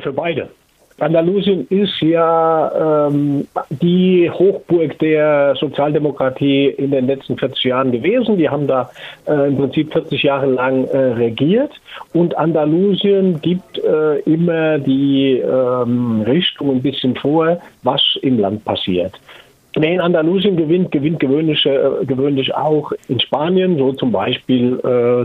Für beide. Andalusien ist ja ähm, die Hochburg der Sozialdemokratie in den letzten 40 Jahren gewesen. Die haben da äh, im Prinzip 40 Jahre lang äh, regiert. Und Andalusien gibt äh, immer die ähm, Richtung ein bisschen vor, was im Land passiert. Wer in Andalusien gewinnt, gewinnt gewöhnlich, äh, gewöhnlich auch in Spanien. So zum Beispiel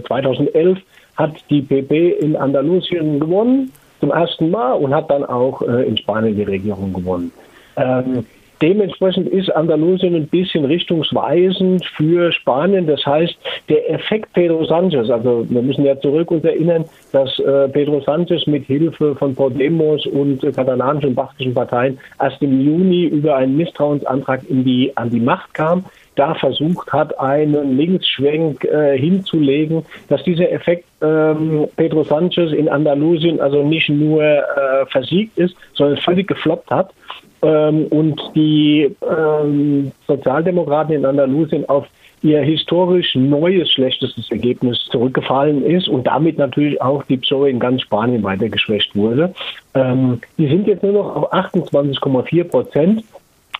2011 äh, hat die PP in Andalusien gewonnen zum ersten Mal und hat dann auch äh, in Spanien die Regierung gewonnen. Ähm, dementsprechend ist Andalusien ein bisschen richtungsweisend für Spanien. Das heißt, der Effekt Pedro Sanchez, also wir müssen ja zurück uns erinnern, dass äh, Pedro Sanchez mit Hilfe von Podemos und äh, katalanischen und baskischen Parteien erst im Juni über einen Misstrauensantrag die, an die Macht kam da versucht hat, einen Linksschwenk äh, hinzulegen, dass dieser Effekt ähm, Pedro Sanchez in Andalusien also nicht nur äh, versiegt ist, sondern völlig gefloppt hat ähm, und die ähm, Sozialdemokraten in Andalusien auf ihr historisch neues schlechtestes Ergebnis zurückgefallen ist und damit natürlich auch die PSOE in ganz Spanien weiter geschwächt wurde. Ähm, die sind jetzt nur noch auf 28,4 Prozent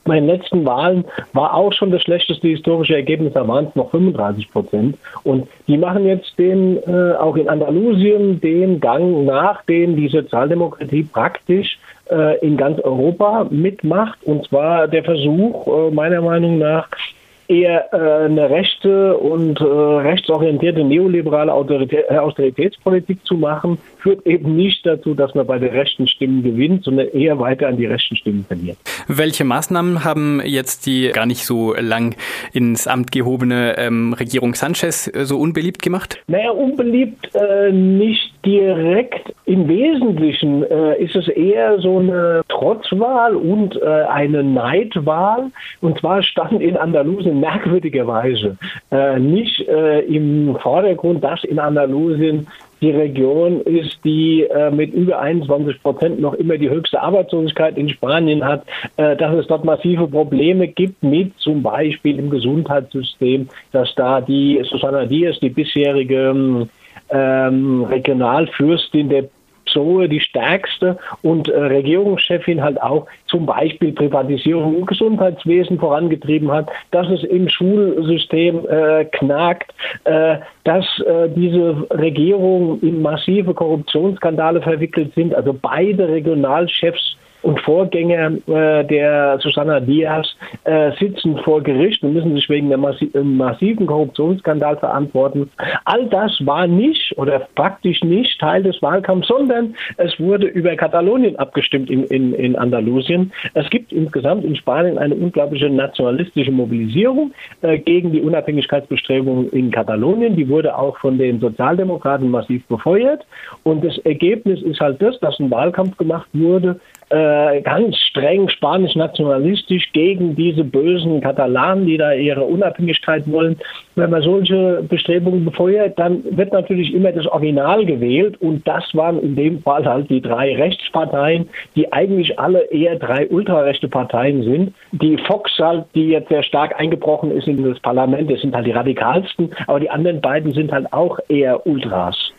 bei den letzten Wahlen war auch schon das schlechteste historische Ergebnis, da waren es noch 35 Prozent. Und die machen jetzt den, äh, auch in Andalusien den Gang nach, den die Sozialdemokratie praktisch äh, in ganz Europa mitmacht. Und zwar der Versuch, äh, meiner Meinung nach, eher äh, eine rechte und äh, rechtsorientierte neoliberale Autorität, äh, Austeritätspolitik zu machen, führt eben nicht dazu, dass man bei den rechten Stimmen gewinnt, sondern eher weiter an die rechten Stimmen verliert. Welche Maßnahmen haben jetzt die gar nicht so lang ins Amt gehobene ähm, Regierung Sanchez äh, so unbeliebt gemacht? Naja, unbeliebt äh, nicht direkt. Im Wesentlichen äh, ist es eher so eine Trotzwahl und äh, eine Neidwahl. Und zwar stand in Andalusien merkwürdigerweise äh, nicht äh, im Vordergrund, dass in Andalusien die Region ist, die äh, mit über 21 Prozent noch immer die höchste Arbeitslosigkeit in Spanien hat, äh, dass es dort massive Probleme gibt mit zum Beispiel im Gesundheitssystem, dass da die Susana Diaz, die bisherige ähm, Regionalfürstin der PSOE die stärkste und äh, Regierungschefin halt auch zum Beispiel Privatisierung im Gesundheitswesen vorangetrieben hat, dass es im Schulsystem äh, knackt, äh, dass äh, diese Regierung in massive Korruptionsskandale verwickelt sind. Also beide Regionalchefs und Vorgänger äh, der Susanna Diaz äh, sitzen vor Gericht und müssen sich wegen einem massi massiven Korruptionsskandal verantworten. All das war nicht oder praktisch nicht Teil des Wahlkampfs, sondern es wurde über Katalonien abgestimmt in, in, in Andalusien. Es gibt insgesamt in Spanien eine unglaubliche nationalistische Mobilisierung äh, gegen die Unabhängigkeitsbestrebungen in Katalonien. Die wurde auch von den Sozialdemokraten massiv befeuert. Und das Ergebnis ist halt das, dass ein Wahlkampf gemacht wurde, äh, ganz streng spanisch-nationalistisch gegen diese bösen Katalanen, die da ihre Unabhängigkeit wollen. Wenn man solche Bestrebungen befeuert, dann wird natürlich immer das Original gewählt und das waren in dem Fall halt die drei Rechtsparteien, die eigentlich alle eher drei ultrarechte Parteien sind. Die Fox halt, die jetzt sehr stark eingebrochen ist in das Parlament, das sind halt die radikalsten, aber die anderen beiden sind halt auch eher Ultras.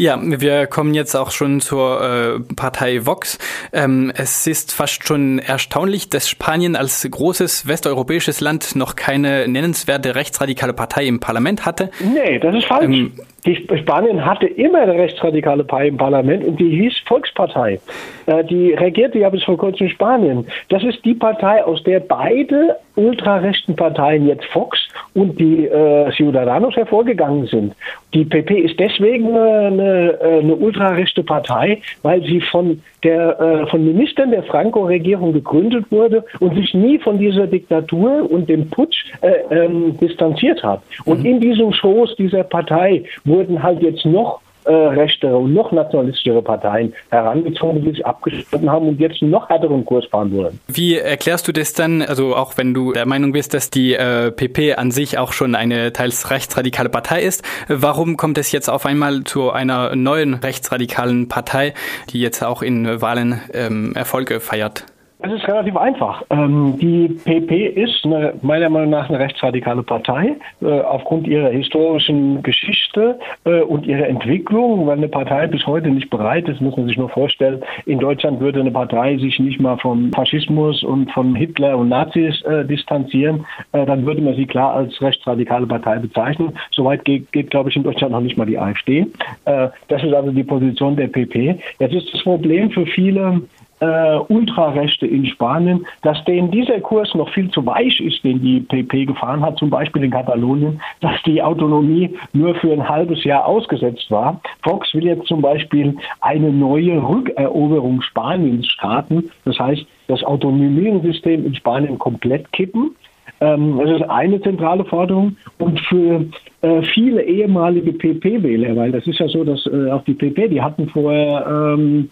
Ja, wir kommen jetzt auch schon zur äh, Partei Vox. Ähm, es ist fast schon erstaunlich, dass Spanien als großes westeuropäisches Land noch keine nennenswerte rechtsradikale Partei im Parlament hatte. Nee, das ist falsch. Ähm, die Spanien hatte immer eine rechtsradikale Partei im Parlament und die hieß Volkspartei. Äh, die regierte ja bis vor kurzem in Spanien. Das ist die Partei, aus der beide ultrarechten Parteien, jetzt Vox und die äh, Ciudadanos, hervorgegangen sind. Die PP ist deswegen eine, eine ultrarechte Partei, weil sie von der äh, von Ministern der Franco-Regierung gegründet wurde und sich nie von dieser Diktatur und dem Putsch äh, ähm, distanziert hat. Und mhm. in diesem Schoß dieser Partei wurden halt jetzt noch äh, rechtere und noch nationalistischere Parteien herangezogen, die sich abgeschnitten haben und jetzt einen noch härteren Kurs fahren wollen. Wie erklärst du das dann, also auch wenn du der Meinung bist, dass die äh, PP an sich auch schon eine teils rechtsradikale Partei ist, warum kommt es jetzt auf einmal zu einer neuen rechtsradikalen Partei, die jetzt auch in Wahlen ähm, Erfolge feiert? Es ist relativ einfach. Ähm, die PP ist eine, meiner Meinung nach eine rechtsradikale Partei äh, aufgrund ihrer historischen Geschichte äh, und ihrer Entwicklung, weil eine Partei bis heute nicht bereit ist, muss man sich nur vorstellen. In Deutschland würde eine Partei sich nicht mal vom Faschismus und von Hitler und Nazis äh, distanzieren, dann würde man sie klar als rechtsradikale Partei bezeichnen. Soweit geht, geht glaube ich, in Deutschland noch nicht mal die AfD. Das ist also die Position der PP. Jetzt ist das Problem für viele äh, Ultrarechte in Spanien, dass denen dieser Kurs noch viel zu weich ist, den die PP gefahren hat, zum Beispiel in Katalonien, dass die Autonomie nur für ein halbes Jahr ausgesetzt war. Fox will jetzt zum Beispiel eine neue Rückeroberung Spaniens starten. Das heißt, das Autonomiesystem in Spanien komplett kippen. Ähm, das ist eine zentrale Forderung. Und für äh, viele ehemalige PP-Wähler, weil das ist ja so, dass äh, auch die PP, die hatten vorher ähm,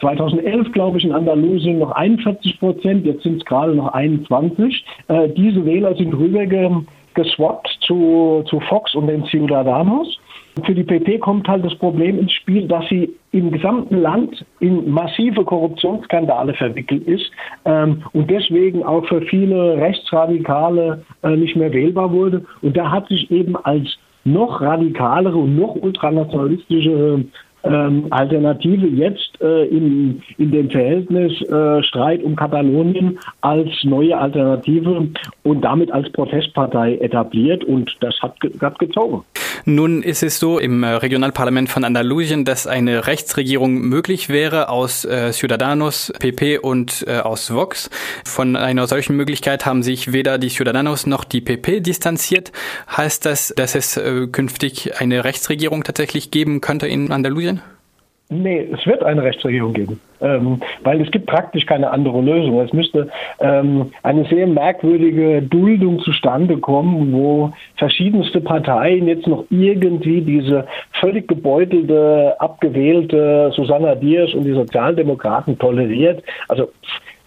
2011, glaube ich, in Andalusien noch 41 Prozent, jetzt sind es gerade noch 21. Äh, diese Wähler sind rübergeswappt zu, zu Fox und den Ciudadanos. Für die PP kommt halt das Problem ins Spiel, dass sie im gesamten Land in massive Korruptionsskandale verwickelt ist ähm, und deswegen auch für viele Rechtsradikale äh, nicht mehr wählbar wurde. Und da hat sich eben als noch radikalere und noch ultranationalistische ähm, Alternative jetzt äh, in, in dem Verhältnis äh, Streit um Katalonien als neue Alternative und damit als Protestpartei etabliert und das hat, hat gezogen. Nun ist es so im äh, Regionalparlament von Andalusien, dass eine Rechtsregierung möglich wäre aus äh, Ciudadanos, PP und äh, aus Vox. Von einer solchen Möglichkeit haben sich weder die Ciudadanos noch die PP distanziert. Heißt das, dass es äh, künftig eine Rechtsregierung tatsächlich geben könnte in Andalusien? Nee, es wird eine Rechtsregierung geben, ähm, weil es gibt praktisch keine andere Lösung. Es müsste ähm, eine sehr merkwürdige Duldung zustande kommen, wo verschiedenste Parteien jetzt noch irgendwie diese völlig gebeutelte, abgewählte Susanna Diers und die Sozialdemokraten toleriert. Also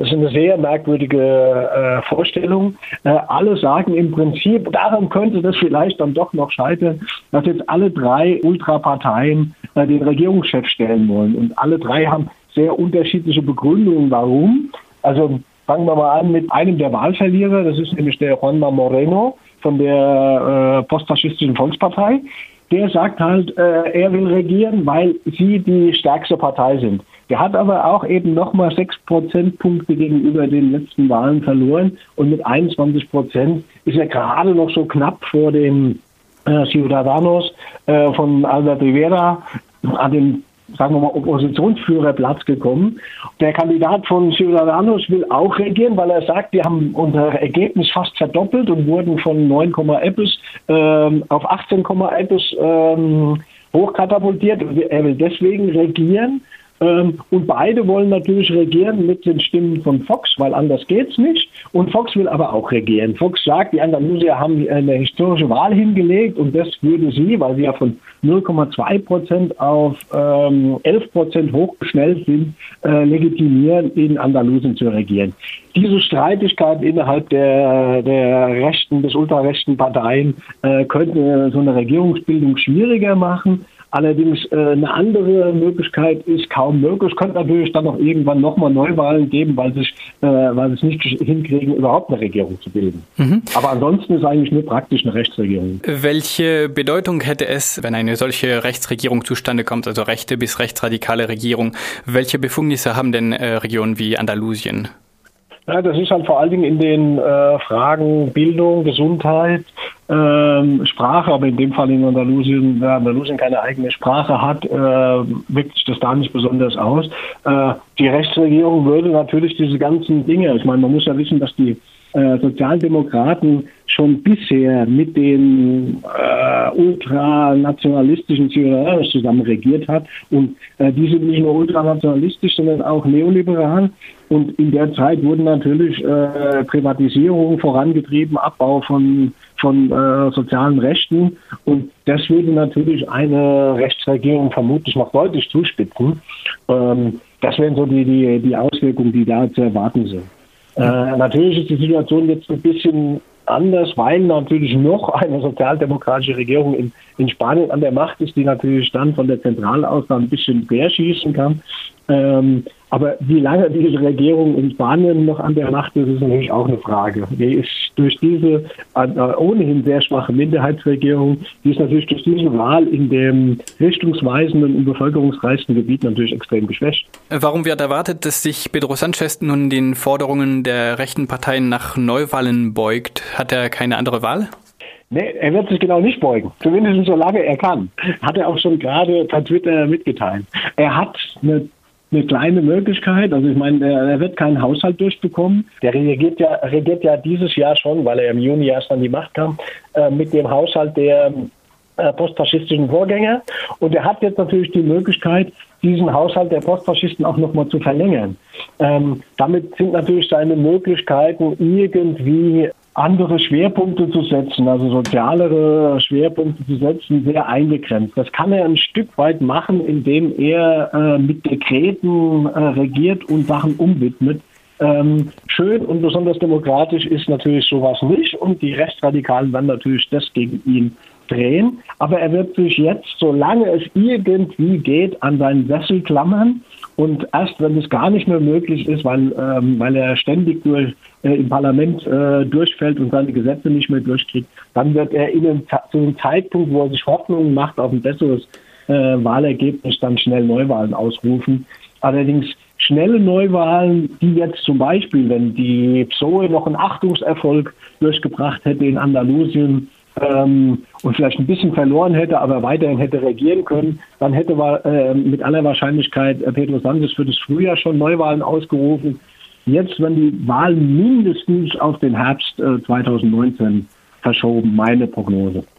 das ist eine sehr merkwürdige äh, Vorstellung. Äh, alle sagen im Prinzip, daran könnte das vielleicht dann doch noch scheitern, dass jetzt alle drei Ultraparteien äh, den Regierungschef stellen wollen. Und alle drei haben sehr unterschiedliche Begründungen, warum. Also fangen wir mal an mit einem der Wahlverlierer, das ist nämlich der Juanma Moreno von der äh, postfaschistischen Volkspartei. Der sagt halt, äh, er will regieren, weil sie die stärkste Partei sind. Der hat aber auch eben nochmal sechs Prozentpunkte gegenüber den letzten Wahlen verloren und mit 21 Prozent ist er gerade noch so knapp vor dem äh, Ciudadanos äh, von Albert Rivera an dem sagen wir mal, Oppositionsführerplatz gekommen. Der Kandidat von Ciudadanos will auch regieren, weil er sagt, wir haben unser Ergebnis fast verdoppelt und wurden von 9, etwas ähm, auf 18, etwas ähm, hochkatapultiert. Er will deswegen regieren und beide wollen natürlich regieren mit den Stimmen von Fox, weil anders geht's nicht. Und Fox will aber auch regieren. Fox sagt, die Andalusier haben eine historische Wahl hingelegt und das würde sie, weil sie ja von 0,2 Prozent auf ähm, 11 Prozent hochgeschnellt sind, äh, legitimieren, in Andalusien zu regieren. Diese Streitigkeit innerhalb der, der rechten bis ultrarechten Parteien äh, könnte so eine Regierungsbildung schwieriger machen. Allerdings äh, eine andere Möglichkeit ist kaum möglich. Es könnte natürlich dann auch irgendwann nochmal Neuwahlen geben, weil, sich, äh, weil sie es nicht hinkriegen, überhaupt eine Regierung zu bilden. Mhm. Aber ansonsten ist eigentlich nur praktisch eine Rechtsregierung. Welche Bedeutung hätte es, wenn eine solche Rechtsregierung zustande kommt, also rechte bis rechtsradikale Regierung? Welche Befugnisse haben denn äh, Regionen wie Andalusien? Ja, das ist halt vor allen Dingen in den äh, Fragen Bildung, Gesundheit, ähm, Sprache, aber in dem Fall in Andalusien, da Andalusien keine eigene Sprache hat, äh, wirkt sich das da nicht besonders aus. Äh, die Rechtsregierung würde natürlich diese ganzen Dinge, ich meine, man muss ja wissen, dass die äh, Sozialdemokraten schon bisher mit den äh, ultranationalistischen Ciudadanos zusammen regiert hat. Und äh, die sind nicht nur ultranationalistisch, sondern auch neoliberal. Und in der Zeit wurden natürlich äh, Privatisierungen vorangetrieben, Abbau von, von äh, sozialen Rechten. Und das würde natürlich eine Rechtsregierung vermutlich noch deutlich zuspitzen. Ähm, das wären so die, die, die Auswirkungen, die da zu erwarten sind. Äh, natürlich ist die Situation jetzt ein bisschen anders, weil natürlich noch eine sozialdemokratische Regierung in, in Spanien an der Macht ist, die natürlich dann von der Zentrale aus dann ein bisschen querschießen kann. Ähm, aber wie lange diese Regierung in Spanien noch an der Macht ist, ist natürlich auch eine Frage. Die ist durch diese äh, ohnehin sehr schwache Minderheitsregierung, die ist natürlich durch diese Wahl in dem richtungsweisenden und bevölkerungsreichsten Gebiet natürlich extrem geschwächt. Warum wird erwartet, dass sich Pedro Sanchez nun den Forderungen der rechten Parteien nach Neuwahlen beugt? Hat er keine andere Wahl? Nee, er wird sich genau nicht beugen. Zumindest solange er kann. Hat er auch schon gerade per Twitter mitgeteilt. Er hat eine eine kleine Möglichkeit. Also ich meine, er, wird keinen Haushalt durchbekommen. Der regiert ja, regiert ja dieses Jahr schon, weil er im Juni erst an die Macht kam, äh, mit dem Haushalt der äh, postfaschistischen Vorgänger. Und er hat jetzt natürlich die Möglichkeit, diesen Haushalt der Postfaschisten auch nochmal zu verlängern. Ähm, damit sind natürlich seine Möglichkeiten irgendwie andere Schwerpunkte zu setzen, also sozialere Schwerpunkte zu setzen, sehr eingegrenzt. Das kann er ein Stück weit machen, indem er äh, mit Dekreten äh, regiert und Sachen umwidmet. Ähm, schön und besonders demokratisch ist natürlich sowas nicht und die Rechtsradikalen werden natürlich das gegen ihn drehen. Aber er wird sich jetzt, solange es irgendwie geht, an seinen Sessel klammern und erst wenn es gar nicht mehr möglich ist, weil, ähm, weil er ständig durch, äh, im Parlament äh, durchfällt und seine Gesetze nicht mehr durchkriegt, dann wird er in einem, zu einem Zeitpunkt, wo er sich Hoffnungen macht auf ein besseres äh, Wahlergebnis, dann schnell Neuwahlen ausrufen. Allerdings schnelle Neuwahlen, die jetzt zum Beispiel, wenn die PSOE noch einen Achtungserfolg durchgebracht hätte in Andalusien, ähm, und vielleicht ein bisschen verloren hätte, aber weiterhin hätte regieren können, dann hätte äh, mit aller Wahrscheinlichkeit äh, Pedro Sanchez für das Frühjahr schon Neuwahlen ausgerufen. Jetzt werden die Wahlen mindestens auf den Herbst äh, 2019 verschoben, meine Prognose.